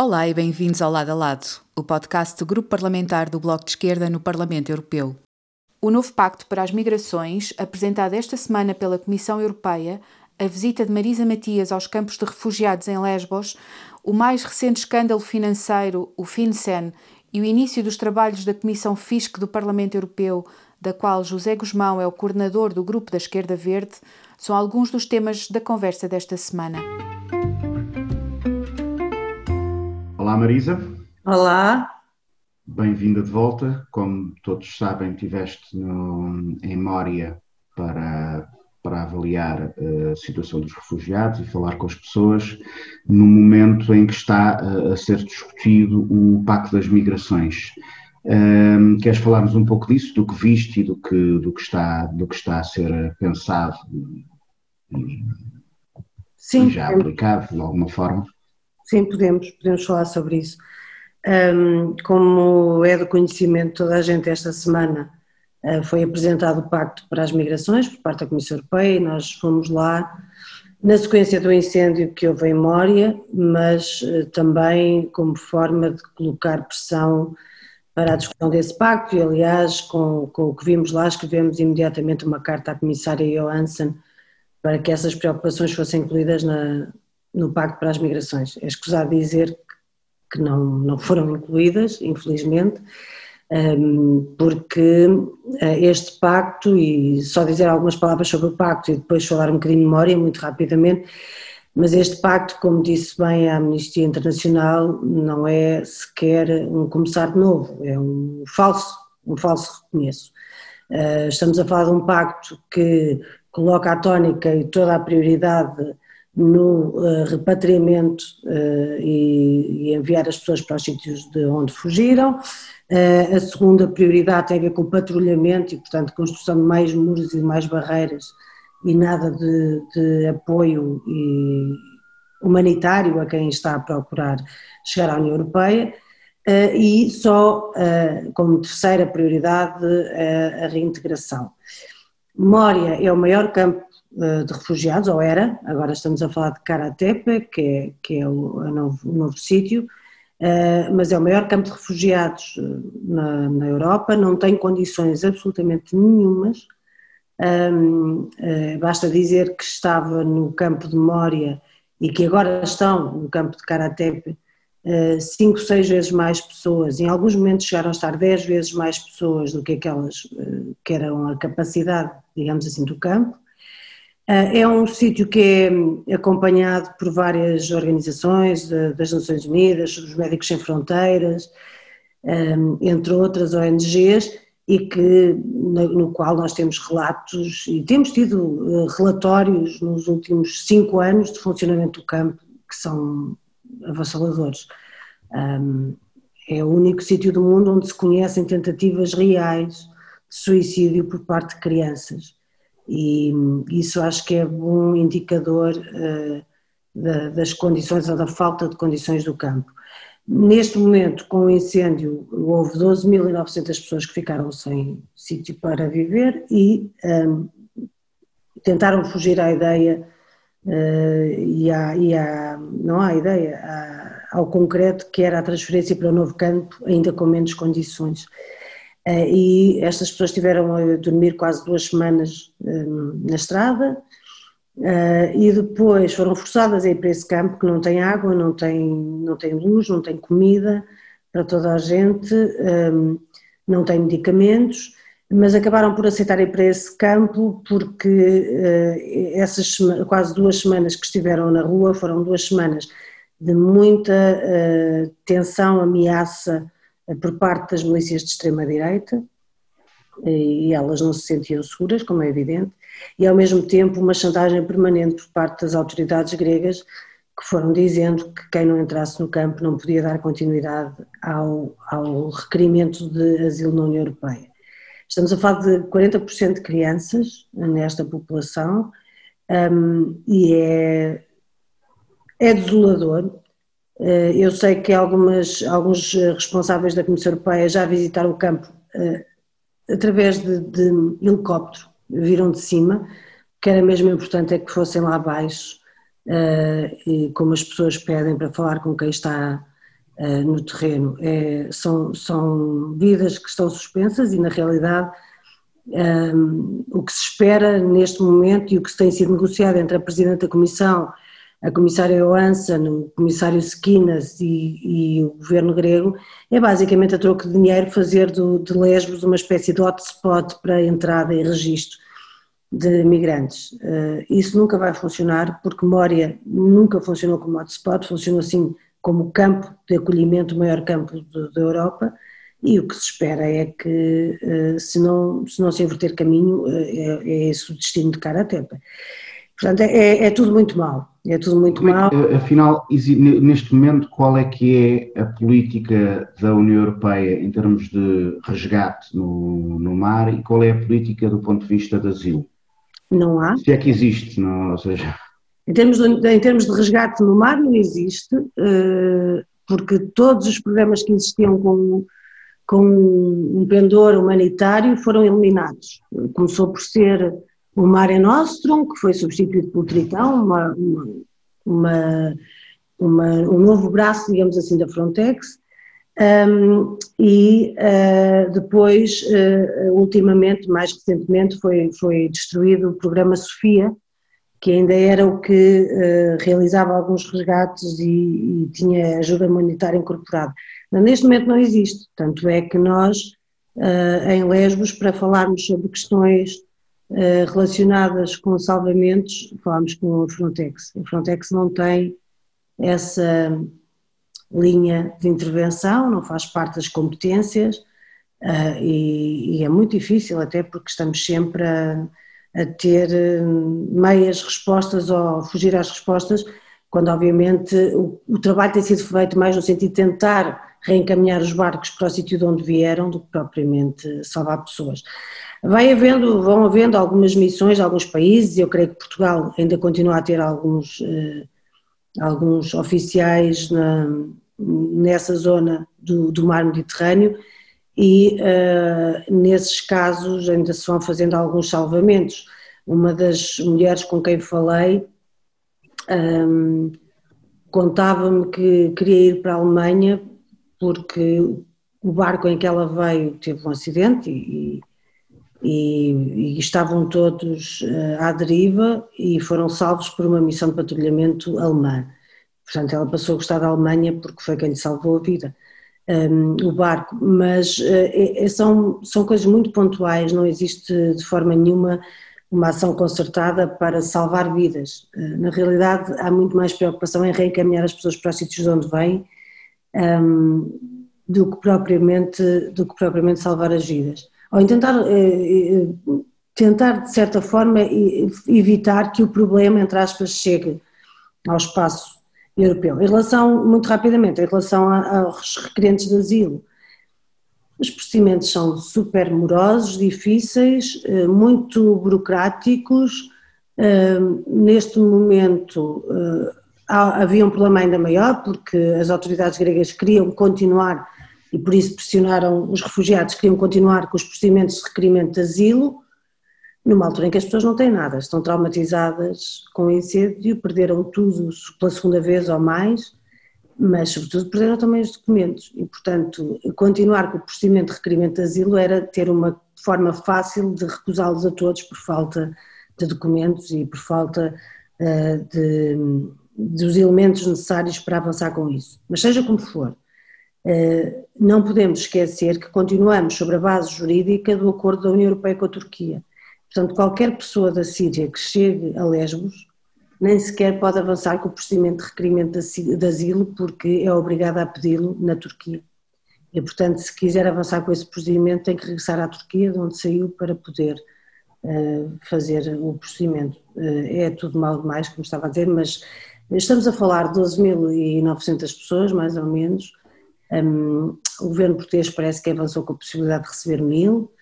Olá e bem-vindos ao Lado a Lado, o podcast do Grupo Parlamentar do Bloco de Esquerda no Parlamento Europeu. O novo Pacto para as Migrações, apresentado esta semana pela Comissão Europeia, a visita de Marisa Matias aos campos de refugiados em Lesbos, o mais recente escândalo financeiro, o FinCEN, e o início dos trabalhos da Comissão FISC do Parlamento Europeu, da qual José Guzmão é o coordenador do Grupo da Esquerda Verde, são alguns dos temas da conversa desta semana. Olá Marisa. Olá. Bem-vinda de volta. Como todos sabem, estiveste em Mória para, para avaliar eh, a situação dos refugiados e falar com as pessoas no momento em que está a, eh, a ser discutido o Pacto das Migrações. Um, ehm, queres falar-nos um pouco disso, do que viste e do que, do que, está, do que está a ser pensado e, Sim, e já aplicado de alguma forma? Sim, podemos, podemos falar sobre isso. Um, como é do conhecimento toda a gente esta semana, uh, foi apresentado o Pacto para as Migrações por parte da Comissão Europeia e nós fomos lá na sequência do incêndio que houve em Mória, mas uh, também como forma de colocar pressão para a discussão desse pacto e aliás com, com o que vimos lá escrevemos imediatamente uma carta à comissária Johansson para que essas preocupações fossem incluídas na, no Pacto para as Migrações. É escusado dizer que não, não foram incluídas, infelizmente, hum, porque eh, este pacto, e só dizer algumas palavras sobre o pacto e depois falar um bocadinho de memória, muito rapidamente, mas este pacto, como disse bem a Amnistia Internacional, não é sequer um começar de novo, é um falso, um falso recomeço. Eh, estamos a falar de um pacto que coloca a tónica e toda a prioridade no uh, repatriamento uh, e, e, enviar as pessoas para os sítios de onde fugiram. Uh, a segunda prioridade tem a ver com o patrulhamento e, portanto, construção de mais muros e mais barreiras e nada de, de apoio humanitário a quem está a procurar chegar à União Europeia. e só como terceira prioridade a reintegração. Mória é o maior campo de refugiados, ou era, agora estamos a falar de Karatepe, que é, que é o, novo, o novo sítio, uh, mas é o maior campo de refugiados eh, na, na Europa, não tem condições absolutamente nenhumas, basta dizer que estava no campo de Mória e que agora estão no campo de Karatepe cinco, seis vezes mais pessoas, em alguns momentos chegaram a estar dez vezes mais pessoas do que aquelas que eram a capacidade, digamos assim, do campo, é um sítio que é acompanhado por várias organizações das Nações Unidas, os Médicos Sem Fronteiras, entre outras ONGs, e que, no qual nós temos relatos e temos tido eh, relatórios nos últimos cinco anos de funcionamento do campo que são avassaladores. É o único sítio do mundo onde se conhecem tentativas reais de suicídio por parte de crianças e isso acho que é um indicador da, das condições ou da falta de condições do campo. Neste momento, com o incêndio, houve 12.900 pessoas que ficaram sem sítio para viver e um, tentaram fugir à ideia uh, e, à, e à, não há ideia, à, ao concreto que era a transferência para o novo campo, ainda com menos condições. Eh, e estas pessoas tiveram a dormir quase duas semanas eh, na estrada. Eh, e depois foram forçadas a ir para esse campo que não tem água, não tem, não tem luz, não tem comida para toda a gente, não tem medicamentos, mas acabaram por aceitar ir para esse campo porque essas quase duas semanas que estiveram na rua foram duas semanas de muita tensão, ameaça, por parte das milícias de extrema-direita, e elas não se sentiam seguras, como é evidente, e ao mesmo tempo uma chantagem permanente por parte das autoridades gregas que foram dizendo que quem não entrasse no campo não podia dar continuidade ao, ao requerimento de asilo na União Europeia. Estamos a falar de 40% de crianças nesta população um, e é, é desolador eh, eu sei que algumas, alguns responsáveis da Comissão Europeia já visitaram o campo eh, através de, de helicóptero, viram de cima, que era mesmo importante é que fossem lá abaixo, eh, e como as pessoas pedem para falar com quem está no terreno. É, são, são vidas que estão suspensas e, na realidade, um, o que se espera neste momento e o que tem sido negociado entre a Presidente da Comissão, a Comissária Johansson, o Comissário Sequinas e, e, o Governo grego, é basicamente a troco de dinheiro fazer do, de Lesbos uma espécie de hotspot para entrada e registro de migrantes. Uh, isso nunca vai funcionar porque Mória nunca funcionou como hotspot, funcionou assim como campo de acolhimento, o maior campo da Europa, e o que se espera é que, uh, se não se, não se inverter caminho, uh, é, é, esse o destino de cara a tepa. Portanto, é, é, tudo muito mal. É tudo muito Como mal. É que, afinal, neste momento, qual é que é a política da União Europeia em termos de resgate no, no mar e qual é a política do ponto de vista de asilo? Não há. Se é que existe, não, ou seja... Em termos, de, em termos de resgate no mar não existe, eh, porque todos os programas que existiam com, com um pendor humanitário foram eliminados. Começou por ser o Mare Nostrum, que foi substituído pelo Tritão, uma, uma, uma, um novo braço, digamos assim, da Frontex, um, e uh, depois, uh, ultimamente, mais recentemente, foi, foi destruído o programa Sofia, que ainda era o que uh, realizava alguns resgates e, e, tinha ajuda humanitária incorporada. Mas neste momento não existe, tanto é que nós, em Lesbos, para falarmos sobre questões relacionadas com salvamentos, falamos com a Frontex. A Frontex não tem essa linha de intervenção, não faz parte das competências uh, e, é muito difícil, até porque estamos sempre a, a ter hum, meias respostas ou fugir às respostas, quando obviamente o, o, trabalho tem sido feito mais no sentido de tentar reencaminhar os barcos para o sítio de onde vieram do que propriamente salvar pessoas. Vai havendo, vão havendo algumas missões alguns países, eu creio que Portugal ainda continua a ter alguns uh, alguns oficiais na, nessa zona do, do mar Mediterrâneo e uh, nesses casos ainda se vão fazendo alguns salvamentos. Uma das mulheres com quem falei um, contava-me que queria ir para a Alemanha porque o barco em que ela veio teve um acidente e, e, e estavam todos uh, à deriva e foram salvos por uma missão de patrulhamento alemã. Portanto, ela passou a gostar da Alemanha porque foi quem lhe salvou a vida, um, o barco. Mas uh, é, são, são coisas muito pontuais, não existe de forma nenhuma uma ação concertada para salvar vidas. Uh, na realidade, há muito mais preocupação em reencaminhar as pessoas para os sítios de onde vêm um, do, que propriamente, do que propriamente salvar as vidas em tentar, eh, eh, tentar de certa forma evitar que o problema, entre aspas, chegue ao espaço europeu. Em relação, muito rapidamente, em relação aos requerentes de asilo, os procedimentos são super morosos, difíceis, eh, muito burocráticos. Neste momento havia um problema ainda maior, porque as autoridades gregas queriam continuar e por isso pressionaram os refugiados, queriam continuar com os procedimentos de requerimento de asilo, numa altura em que as pessoas não têm nada, estão traumatizadas com o incêndio, perderam tudo pela segunda vez ou mais, mas sobretudo perderam também os documentos e, portanto, continuar com o procedimento de requerimento de asilo era ter uma forma fácil de recusá-los a todos por falta de documentos e por falta uh, de, dos elementos necessários para avançar com isso. Mas seja como for, não podemos esquecer que continuamos sobre a base jurídica do acordo da União Europeia com a Turquia. Portanto, qualquer pessoa da Síria que chegue a Lesbos nem sequer pode avançar com o procedimento de requerimento de asilo porque é obrigada a pedi-lo na Turquia. E, portanto, se quiser avançar com esse procedimento, tem que regressar à Turquia, de onde saiu, para poder uh, fazer o procedimento. Uh, é tudo mal demais, como estava a dizer, mas estamos a falar de 12.900 pessoas, mais ou menos, um, o governo português parece que avançou com a possibilidade de receber mil,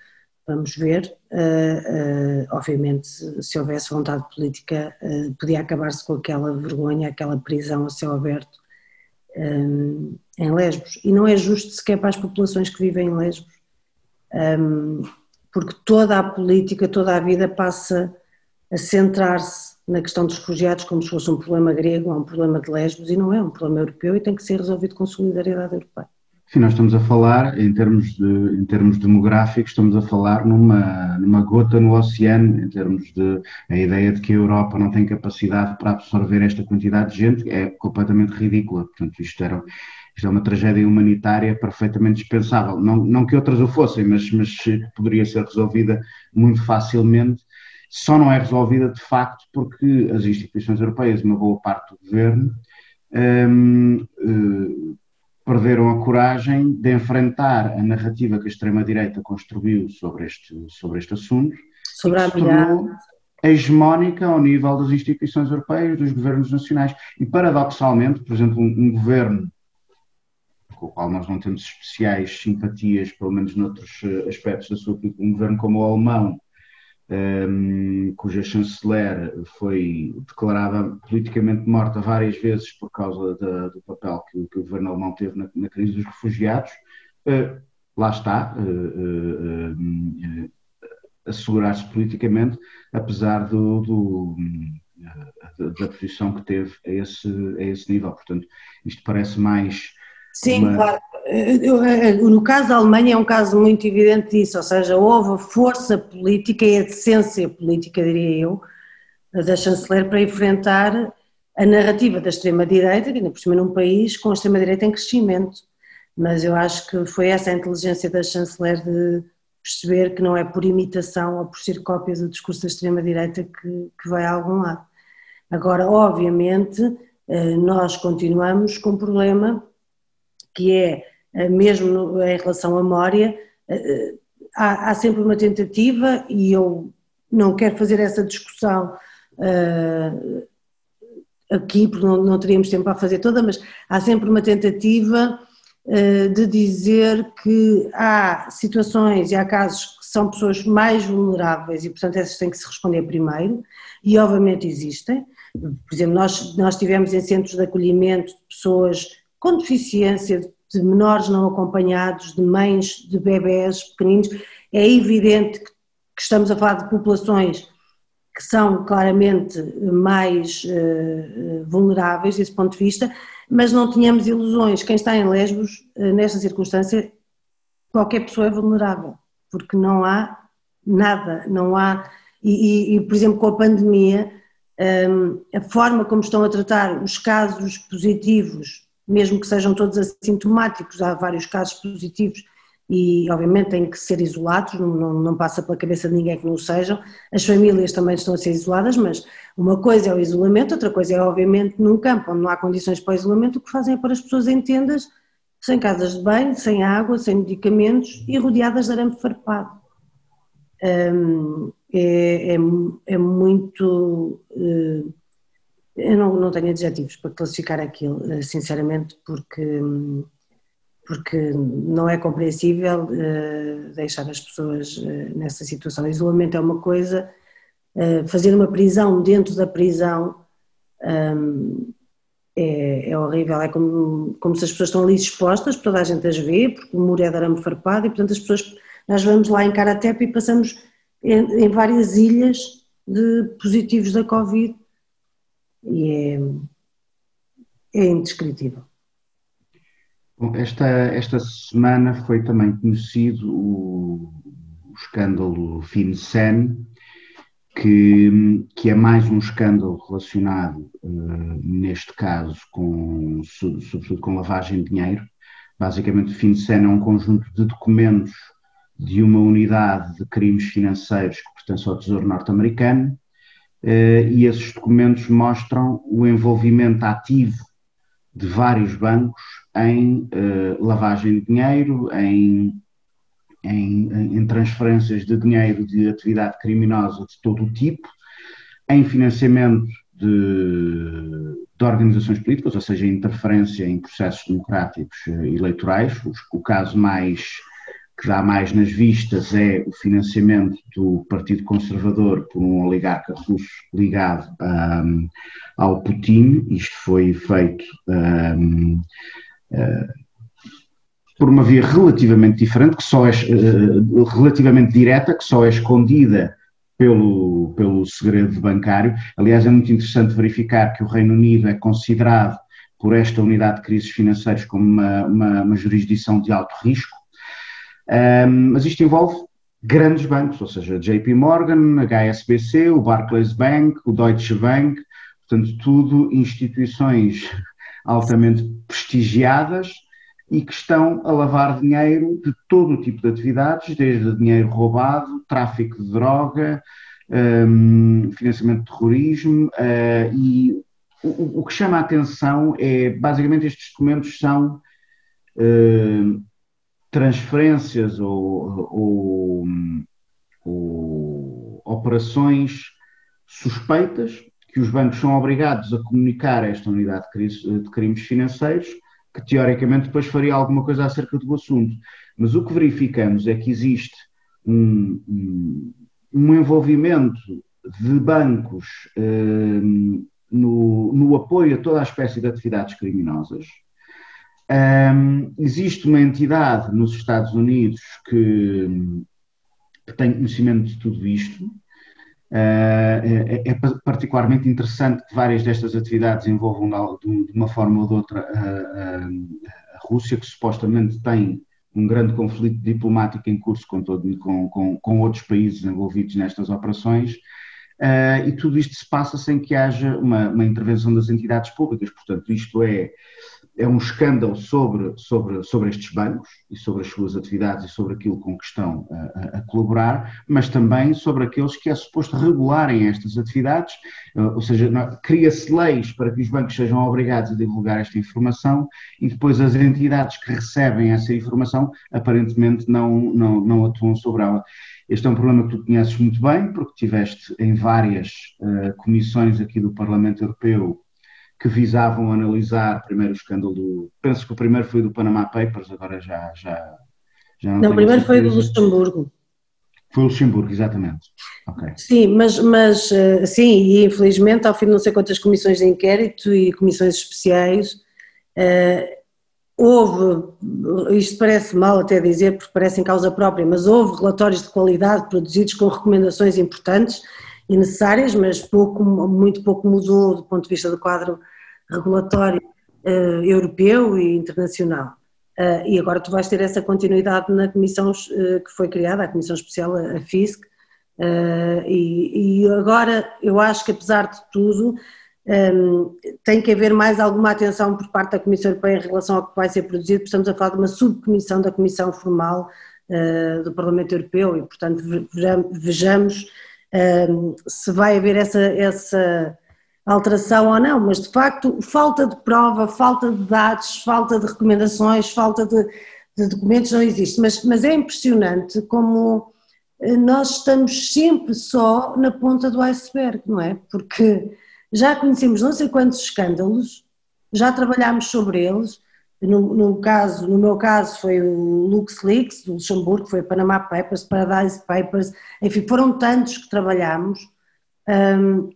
vamos ver. Uh, uh, obviamente, se houvesse vontade política, uh, podia acabar-se com aquela vergonha, aquela prisão a céu aberto um, em Lesbos. E não é justo sequer para as populações que vivem em Lesbos, um, porque toda a política, toda a vida passa a centrar-se na questão dos refugiados como se fosse um problema grego ou um problema de Lesbos e não é um problema europeu e tem que ser resolvido com solidariedade europeia. Sim, nós estamos a falar, em termos, de, em termos demográficos, estamos a falar numa, numa gota no oceano, em termos de a ideia de que a Europa não tem capacidade para absorver esta quantidade de gente é completamente ridícula. Portanto, isto, era, isto é uma tragédia humanitária perfeitamente dispensável. Não, não que outras o fossem, mas, mas poderia ser resolvida muito facilmente. Só não é resolvida de facto porque as instituições europeias, uma boa parte do governo, hum, hum, perderam a coragem de enfrentar a narrativa que a extrema-direita construiu sobre este, sobre este assunto. Sobre a tornou hegemónica ao nível das instituições europeias, dos governos nacionais. E, paradoxalmente, por exemplo, um, um governo com o qual nós não temos especiais simpatias, pelo menos noutros eh, aspectos da sua um governo como o alemão, um, cuja chanceler foi declarada politicamente morta várias vezes por causa do papel que, que, o governo alemão teve na, na crise dos refugiados, uh, lá está, uh, uh, assegurar-se politicamente, apesar do, do da posição que teve a esse, a esse nível. Portanto, isto parece mais. Sim, uma... claro. No caso da Alemanha é um caso muito evidente disso, ou seja, houve força política e a decência política, diria eu, da chanceler para enfrentar a narrativa da extrema-direita, ainda por cima num país com a extrema-direita em crescimento. Mas eu acho que foi essa a inteligência da chanceler de perceber que não é por imitação ou por ser cópia do discurso da extrema-direita que, que vai a algum lado. Agora, obviamente, eh, nós continuamos com um problema que é eh, mesmo em relação à Mória, eh, eh, há, há, sempre uma tentativa, e eu não quero fazer essa discussão uh, aqui, porque não, não, teríamos tempo para fazer toda, mas há sempre uma tentativa uh, de dizer que há situações e há casos que são pessoas mais vulneráveis e, portanto, essas têm que se responder primeiro, e obviamente existem. Por exemplo, nós, nós tivemos em centros de acolhimento de pessoas com deficiência, de menores não acompanhados, de mães de bebés pequeninos, é evidente que, estamos a falar de populações que são claramente mais uh, vulneráveis desse ponto de vista, mas não tínhamos ilusões. Quem está em Lesbos, uh, nesta circunstância, qualquer pessoa é vulnerável, porque não há nada, não há. E, e, e por exemplo, com a pandemia, um, a forma como estão a tratar os casos positivos mesmo que sejam todos assintomáticos, há vários casos positivos e obviamente têm que ser isolados, não, não, passa pela cabeça de ninguém que não o sejam, as famílias também estão a ser isoladas, mas uma coisa é o isolamento, outra coisa é obviamente num campo onde não há condições para o isolamento, o que fazem é pôr as pessoas em tendas, sem casas de banho, sem água, sem medicamentos e rodeadas de arame farpado. Um, é, é, é, muito... Uh, eu não, não tenho adjetivos para classificar aquilo, eh, sinceramente, porque, porque não é compreensível uh, deixar as pessoas uh, nessa situação. Isolamento é uma coisa, fazer uma prisão dentro da prisão um, é, é, horrível, é como, como se as pessoas estão ali expostas, toda a gente as vê, porque o muro é de arame farpado e portanto as pessoas, nós vamos lá em Karatepe e passamos em, em várias ilhas de positivos da Covid e é, é indescritível. Bom, esta, esta semana foi também conhecido o, o escândalo FinCEN, que, que é mais um escândalo relacionado, uh, neste caso, com, sobretudo com lavagem de dinheiro. Basicamente, o FinCEN é um conjunto de documentos de uma unidade de crimes financeiros que pertence ao Tesouro norte-americano, e esses documentos mostram o envolvimento ativo de vários bancos em eh, lavagem de dinheiro, em, em, em transferências de dinheiro de atividade criminosa de todo o tipo, em financiamento de, de, organizações políticas, ou seja, interferência em processos democráticos eh, eleitorais. O, o caso mais que dá mais nas vistas é o financiamento do Partido Conservador por um oligarca russo ligado um, ao Putin. Isto foi feito um, uh, hum, por uma via relativamente diferente, que só é uh, relativamente direta, que só é escondida pelo, pelo segredo bancário. Aliás, é muito interessante verificar que o Reino Unido é considerado por esta unidade de crises financeiras como uma, uma, uma jurisdição de alto risco, um, mas isto envolve grandes bancos, ou seja, JP Morgan, HSBC, o Barclays Bank, o Deutsche Bank, portanto, tudo instituições altamente prestigiadas e que estão a lavar dinheiro de todo o tipo de atividades, desde dinheiro roubado, tráfico de droga, um, financiamento de terrorismo, uh, e o, o, que chama a atenção é, basicamente, estes documentos são uh, transferências ou, ou, ou operações suspeitas que os bancos são obrigados a comunicar a esta unidade de crimes financeiros que teoricamente depois faria alguma coisa acerca do assunto. Mas o que verificamos é que existe um, um, um envolvimento de bancos um, no, no, apoio a toda a espécie de atividades criminosas. Hum, existe uma entidade nos Estados Unidos que, que tem conhecimento de tudo isto, Uh, é, é, particularmente interessante que várias destas atividades envolvam de uma forma ou de outra a, a, a Rússia, que supostamente tem um grande conflito diplomático em curso com, todo, com, com, com outros países envolvidos nestas operações, uh, e tudo isto se passa sem que haja uma, uma intervenção das entidades públicas. Portanto, isto é é um escândalo sobre, sobre, sobre estes bancos e sobre as suas atividades e sobre aquilo com que estão a, a, colaborar, mas também sobre aqueles que é suposto regularem estas atividades, eh, ou seja, cria-se leis para que os bancos sejam obrigados a divulgar esta informação e depois as entidades que recebem essa informação aparentemente não, não, não atuam sobre ela. Este é um problema que tu conheces muito bem, porque tiveste em várias uh, comissões aqui do Parlamento Europeu que visavam analisar primeiro o escândalo do. Penso que o primeiro foi do Panama Papers, agora já. já, já não, não o primeiro foi do Luxemburgo. Foi o Luxemburgo, exatamente. Okay. Sim, mas, mas eh, sim, e infelizmente, ao fim de não sei quantas comissões de inquérito e comissões especiais, uh, houve, isto parece mal até dizer, porque parece em causa própria, mas houve relatórios de qualidade produzidos com recomendações importantes e necessárias, mas pouco, muito pouco mudou do ponto de vista do quadro regulatório uh, europeu e internacional. Uh, e agora tu vais ter essa continuidade na comissão uh, que foi criada, a Comissão Especial, a FISC, e, e, agora eu acho que apesar de tudo um, tem que haver mais alguma atenção por parte da Comissão Europeia em relação ao que vai ser produzido, porque estamos a falar de uma subcomissão da Comissão Formal do Parlamento Europeu e portanto vejamos se vai haver essa, essa alteração ou não, mas de facto falta de prova, falta de dados, falta de recomendações, falta de, de documentos não existe, mas, mas é impressionante como eh, nós estamos sempre só na ponta do iceberg, não é? Porque já conhecemos não sei quantos escândalos, já trabalhámos sobre eles, no, no, caso, no meu caso foi o LuxLeaks do Luxemburgo, foi o Panama Papers, Paradise Papers, enfim, foram tantos que trabalhámos um,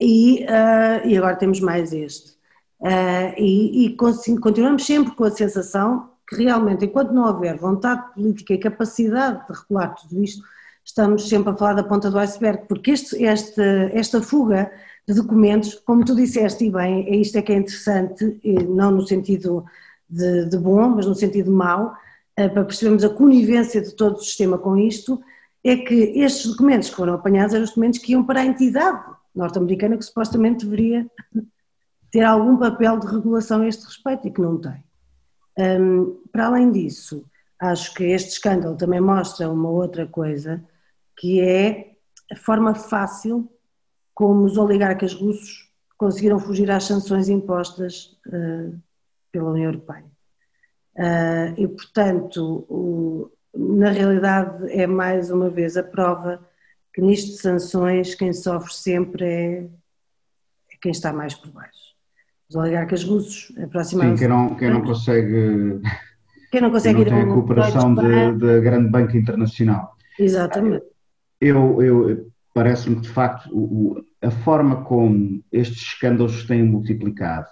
e, uh, e agora temos mais este. Uh, e, e continuamos sempre com a sensação que realmente, enquanto não houver vontade política e capacidade de regular tudo isto, estamos sempre a falar da ponta do iceberg, porque este, este, esta fuga de documentos, como tu disseste e bem, é isto é que é interessante, não no sentido de, de bom, mas no sentido mau, eh, para percebermos a conivência de todo o sistema com isto, é que estes documentos que foram apanhados eram os documentos que iam para a entidade norte-americana que supostamente deveria ter algum papel de regulação a este respeito e que não tem. Um, para além disso, acho que este escândalo também mostra uma outra coisa, que é a forma fácil como os oligarcas russos conseguiram fugir às sanções impostas uh, pela União Europeia. Uh, e, portanto, o, na realidade, é mais uma vez a prova que nisto de sanções quem sofre sempre é, é quem está mais por baixo. Os oligarcas russos aproximaram Sim, quem não, quem não consegue. Quem não consegue quem não tem a cooperação da grande banca internacional. Exatamente. Eu, eu, parece-me que, de facto, o, a forma como estes escândalos têm multiplicado,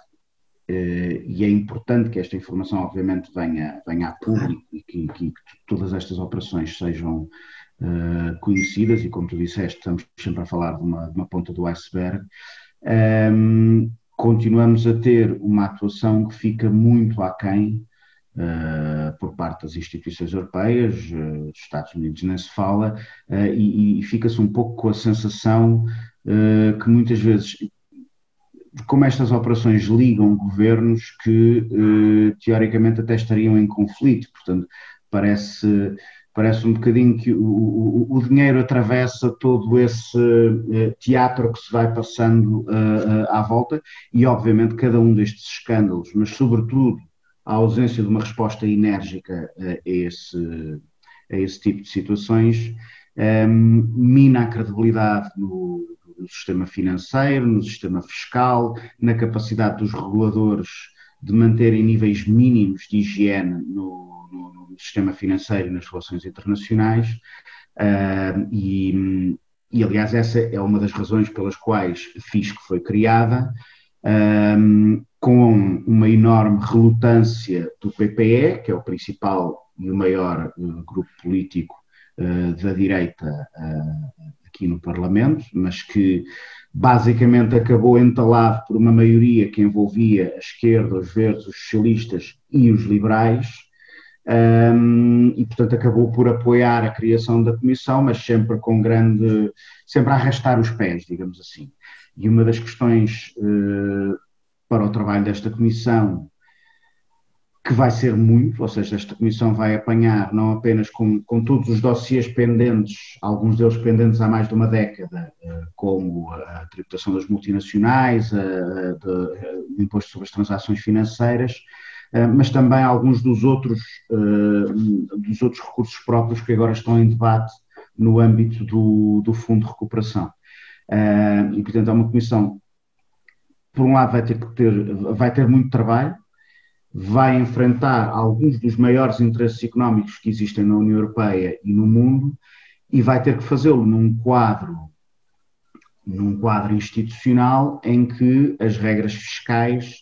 eh, e é importante que esta informação, obviamente, venha, venha a público e que, que, todas estas operações sejam, uh, conhecidas, e como tu disseste, estamos sempre a falar de uma, de uma ponta do iceberg. Um, continuamos a ter uma atuação que fica muito aquém uh, por parte das instituições europeias, uh, dos Estados Unidos nem se fala, uh, e, e fica-se um pouco com a sensação que muitas vezes, como estas operações ligam governos que teoricamente até estariam em conflito, portanto, parece parece um bocadinho que o, o, o, dinheiro atravessa todo esse teatro que se vai passando à volta e, obviamente, cada um destes escândalos, mas, sobretudo, a ausência de uma resposta enérgica a esse, a esse tipo de situações, um, ehm, mina a credibilidade no, no sistema financeiro, no sistema fiscal, na capacidade dos reguladores de manterem níveis mínimos de higiene no, sistema financeiro e nas relações internacionais, uh, e, e, aliás, essa é uma das razões pelas quais a FISC foi criada, um, com uma enorme relutância do PPE, que é o principal e o maior uh, grupo político uh, da direita uh, aqui no Parlamento, mas que basicamente acabou entalado por uma maioria que envolvia a esquerda, os verdes, os socialistas e os liberais, um, e portanto acabou por apoiar a criação da comissão, mas sempre com grande, sempre a arrastar os pés, digamos assim. E uma das questões uh, para o trabalho desta comissão, que vai ser muito, ou seja, esta comissão vai apanhar não apenas com, com todos os dossiês pendentes, alguns deles pendentes há mais de uma década, uh, como a tributação das multinacionais, o imposto sobre as transações financeiras, eh, mas também alguns dos outros, eh, dos outros recursos próprios que agora estão em debate no âmbito do, do Fundo de Recuperação. Eh, e, portanto, é uma comissão, por um lado, vai ter, que ter, vai ter muito trabalho, vai enfrentar alguns dos maiores interesses económicos que existem na União Europeia e no mundo e vai ter que fazê-lo num quadro num quadro institucional em que as regras fiscais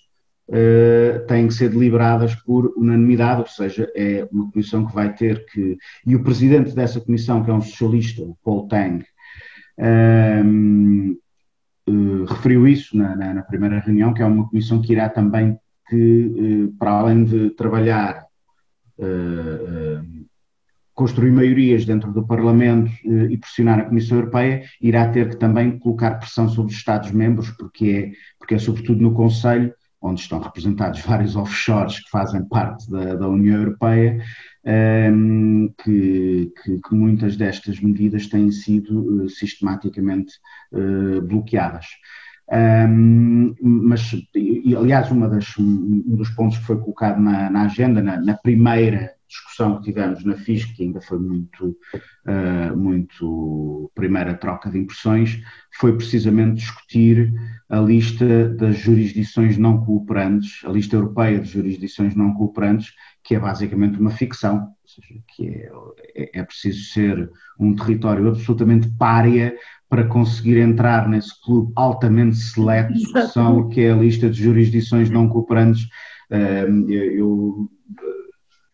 uh, têm que ser deliberadas por unanimidade, ou seja, é uma comissão que vai ter que. E o presidente dessa comissão, que é um socialista, o Paul Tang, um, eh, referiu isso na, na, na, primeira reunião, que é uma comissão que irá também que, uh, para além de trabalhar construir maiorias dentro do Parlamento e pressionar a Comissão Europeia, irá ter que também colocar pressão sobre os Estados-membros, porque é, porque é sobretudo no Conselho onde estão representados vários offshores que fazem parte da, da União Europeia, que, que, que, muitas destas medidas têm sido uh, sistematicamente uh, bloqueadas. Um, mas, e, aliás, das, um dos pontos que foi colocado na, na agenda, na, na primeira discussão que tivemos na FISC, que ainda foi muito, uh, muito primeira troca de impressões, foi precisamente discutir a lista das jurisdições não cooperantes, a lista europeia de jurisdições não cooperantes, que é basicamente uma ficção, ou seja, que é, é, é preciso ser um território absolutamente párea para conseguir entrar nesse clube altamente seleto, que, são, que é a lista de jurisdições não cooperantes. Eu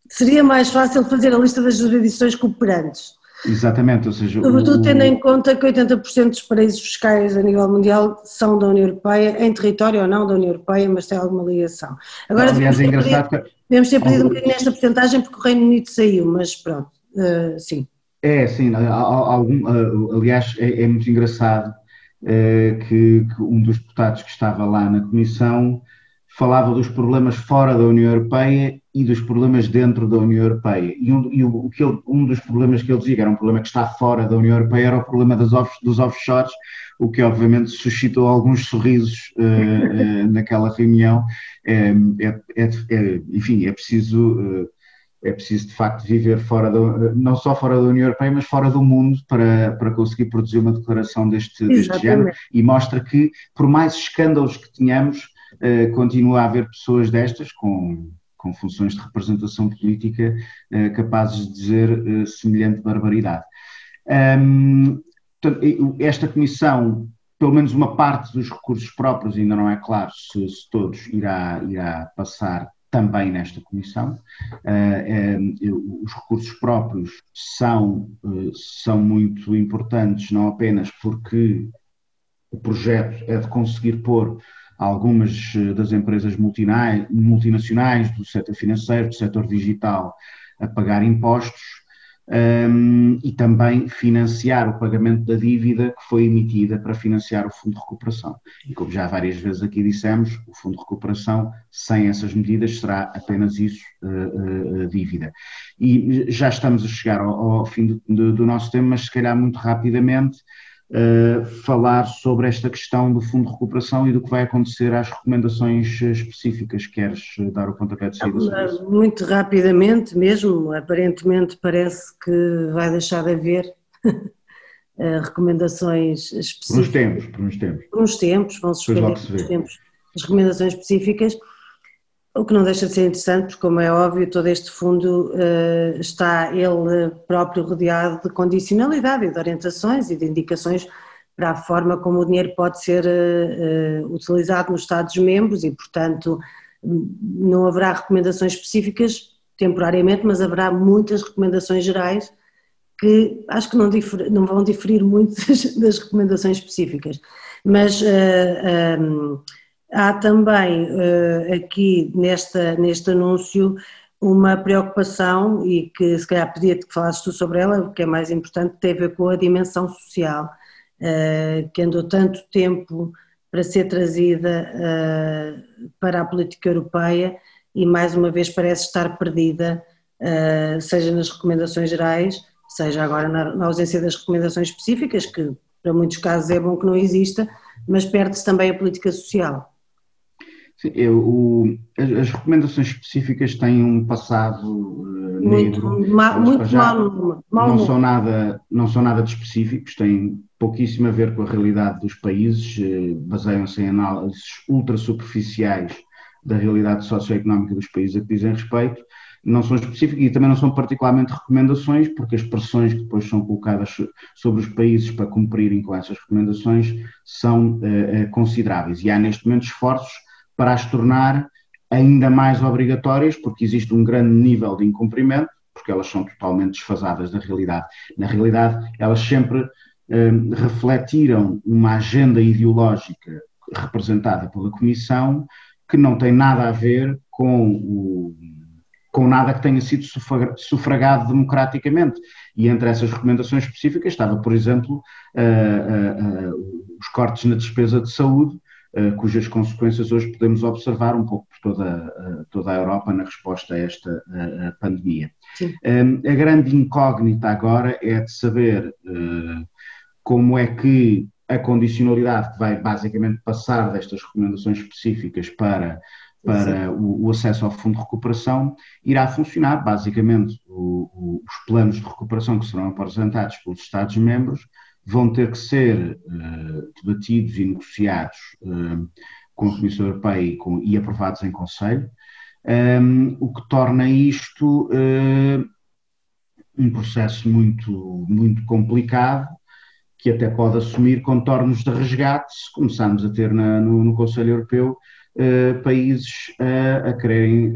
seria mais fácil fazer a lista das jurisdições cooperantes. Exatamente, ou seja... Sobretudo o... tendo em conta que 80% dos paraísos fiscais a nível mundial são da União Europeia, em território ou não da União Europeia, mas tem alguma ligação. Agora, Aliás, é engraçado que... devemos ter pedido um bocadinho nesta porcentagem porque o Reino Unido saiu, mas pronto, uh, sim. É, sim, algum, uh, aliás, é, é, muito engraçado uh, que, que um dos deputados que estava lá na comissão falava dos problemas fora da União Europeia e dos problemas dentro da União Europeia. E, um, e o, que ele, um dos problemas que ele dizia, que era um problema que está fora da União Europeia, era o problema das off, dos offshores, o que obviamente suscitou alguns sorrisos uh, uh, naquela reunião. É, é, é, enfim, é preciso. Uh, é preciso de facto viver fora não só fora da União Europeia, mas fora do mundo para, para conseguir produzir uma declaração deste, deste género e mostra que, por mais escândalos que tenhamos, continua a haver pessoas destas com, com funções de representação política uh, capazes de dizer uh, semelhante barbaridade. Esta comissão, pelo menos uma parte dos recursos próprios, ainda não é claro se, se todos irá, irá passar também nesta comissão. Os recursos próprios são, são muito importantes, não apenas porque o projeto é de conseguir pôr algumas das empresas multinacionais do setor financeiro, do setor digital, a pagar impostos, um, e também financiar o pagamento da dívida que foi emitida para financiar o Fundo de Recuperação. E como já várias vezes aqui dissemos, o Fundo de Recuperação, sem essas medidas, será apenas isso, uh, uh, dívida. E já estamos a chegar ao, ao fim do, do, do nosso tema, mas se calhar muito rapidamente, uh, falar sobre esta questão do Fundo de Recuperação e do que vai acontecer às recomendações eh, específicas. Queres eh, dar o pontapé de saída? Muito rapidamente mesmo, aparentemente parece que vai deixar de haver recomendações específicas. Por uns tempos, por uns tempos. Por uns tempos, vão suspender por uns tempos as recomendações específicas o que não deixa de ser interessante, porque, como é óbvio, todo este fundo uh, está ele próprio rodeado de condicionalidade e de orientações e de indicações para a forma como o dinheiro pode ser uh, uh, utilizado nos Estados-membros e, portanto, não haverá recomendações específicas temporariamente, mas haverá muitas recomendações gerais que acho que não, não vão diferir muito das, das recomendações específicas. Mas. Um, Há também uh, aqui nesta, neste anúncio uma preocupação e que se calhar pedia-te que falasses tu sobre ela, o que é mais importante, tem a ver com a dimensão social, uh, que andou tanto tempo para ser trazida uh, para a política europeia e mais uma vez parece estar perdida, seja nas recomendações gerais, seja agora na, na ausência das recomendações específicas, que para muitos casos é bom que não exista, mas perde-se também a política social. Eu, o, as, as, recomendações específicas têm um passado uh, muito, negro, ma, muito já, mal, mal, não são nada não são nada de específicos, têm pouquíssimo a ver com a realidade dos países, uh, baseiam-se em análises ultra superficiais da realidade socioeconómica dos países a que dizem respeito, não são específicas e também não são particularmente recomendações, porque as pressões que depois são colocadas sobre os países para cumprirem com essas recomendações são uh, consideráveis. E há neste momento esforços para as tornar ainda mais obrigatórias, porque existe um grande nível de incumprimento, porque elas são totalmente desfasadas da realidade. Na realidade, elas sempre um, refletiram uma agenda ideológica representada pela Comissão que não tem nada a ver com o com nada que tenha sido sufragado democraticamente. E entre essas recomendações específicas estava, por exemplo, uh, uh, uh, os cortes na despesa de saúde, cujas consequências hoje podemos observar um pouco por toda, eh, toda a Europa na resposta a esta a pandemia. Sim. A grande incógnita agora é de saber eh, como é que a condicionalidade que vai basicamente passar destas recomendações específicas para, para o, o, acesso ao fundo de recuperação irá funcionar. Basicamente, o, o, os planos de recuperação que serão apresentados pelos Estados-membros vão ter que ser uh, debatidos e negociados uh, com a Comissão Europeia e, com, e aprovados em Conselho, um, ehm, o que torna isto uh, um processo muito, muito complicado, que até pode assumir contornos de resgate, se começarmos a ter na, no, no, Conselho Europeu países a quererem,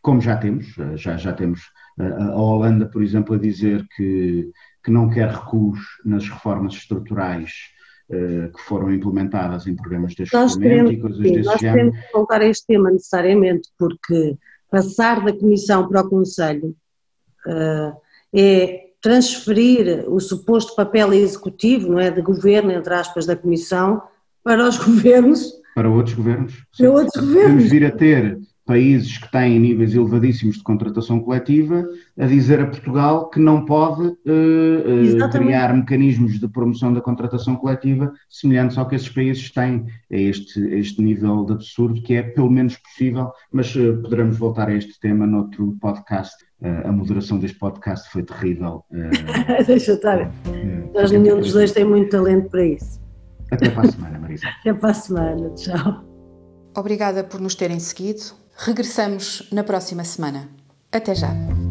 como já temos, já, já temos a Holanda, por exemplo, a dizer que que não quer recuos nas reformas estruturais uh, que foram implementadas em programas de ajustamento e coisas sim, desse nós género. Nós queremos voltar a este tema necessariamente porque passar da Comissão para o Conselho uh, é transferir o suposto papel executivo, não é, de governo, entre aspas, da Comissão, para os governos. Para outros governos. Para outros governos. Podemos vir a ter países que têm níveis elevadíssimos de contratação coletiva a dizer a Portugal que não pode uh, uh, criar mecanismos de promoção da contratação coletiva semelhantes ao que esses países têm. É este, este nível de absurdo que é pelo menos possível, mas uh, poderemos voltar a este tema noutro podcast. a moderação deste podcast foi terrível. Deixa estar. Nós nenhum dos dois tem muito talento para isso. Até para a semana, Marisa. Até para a semana. Tchau. Obrigada por nos terem seguido. Regressamos na próxima semana. Até já!